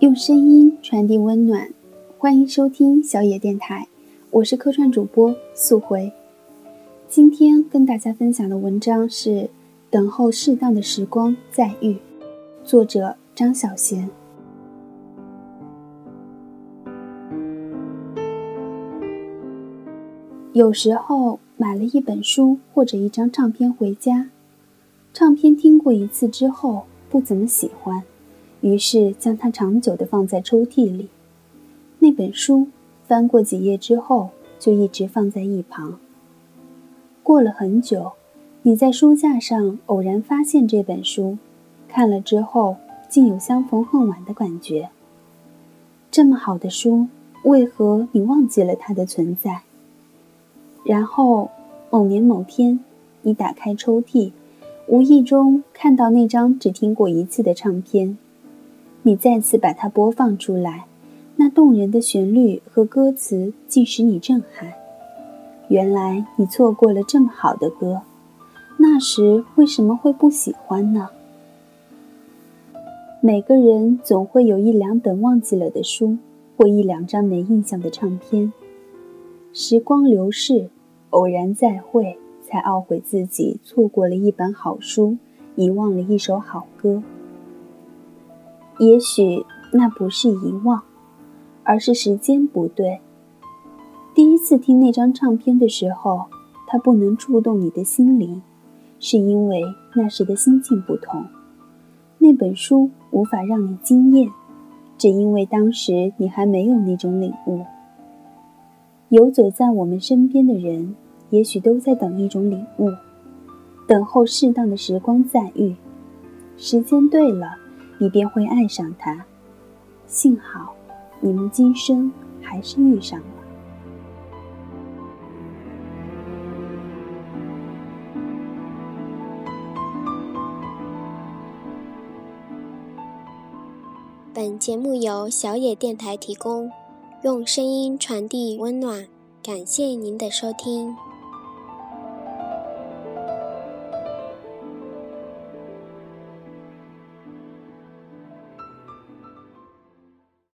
用声音传递温暖，欢迎收听小野电台，我是客串主播素回。今天跟大家分享的文章是《等候适当的时光再遇》，作者张小娴。有时候买了一本书或者一张唱片回家，唱片听过一次之后不怎么喜欢。于是将它长久地放在抽屉里。那本书翻过几页之后，就一直放在一旁。过了很久，你在书架上偶然发现这本书，看了之后，竟有相逢恨晚的感觉。这么好的书，为何你忘记了它的存在？然后某年某天，你打开抽屉，无意中看到那张只听过一次的唱片。你再次把它播放出来，那动人的旋律和歌词竟使你震撼。原来你错过了这么好的歌，那时为什么会不喜欢呢？每个人总会有一两本忘记了的书，或一两张没印象的唱片。时光流逝，偶然再会，才懊悔自己错过了一本好书，遗忘了一首好歌。也许那不是遗忘，而是时间不对。第一次听那张唱片的时候，它不能触动你的心灵，是因为那时的心境不同。那本书无法让你惊艳，只因为当时你还没有那种领悟。游走在我们身边的人，也许都在等一种领悟，等候适当的时光再遇。时间对了。你便会爱上他。幸好，你们今生还是遇上了。本节目由小野电台提供，用声音传递温暖。感谢您的收听。